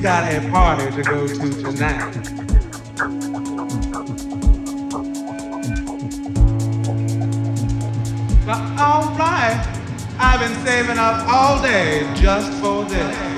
got a party to go to tonight. But all right, I've been saving up all day just for this.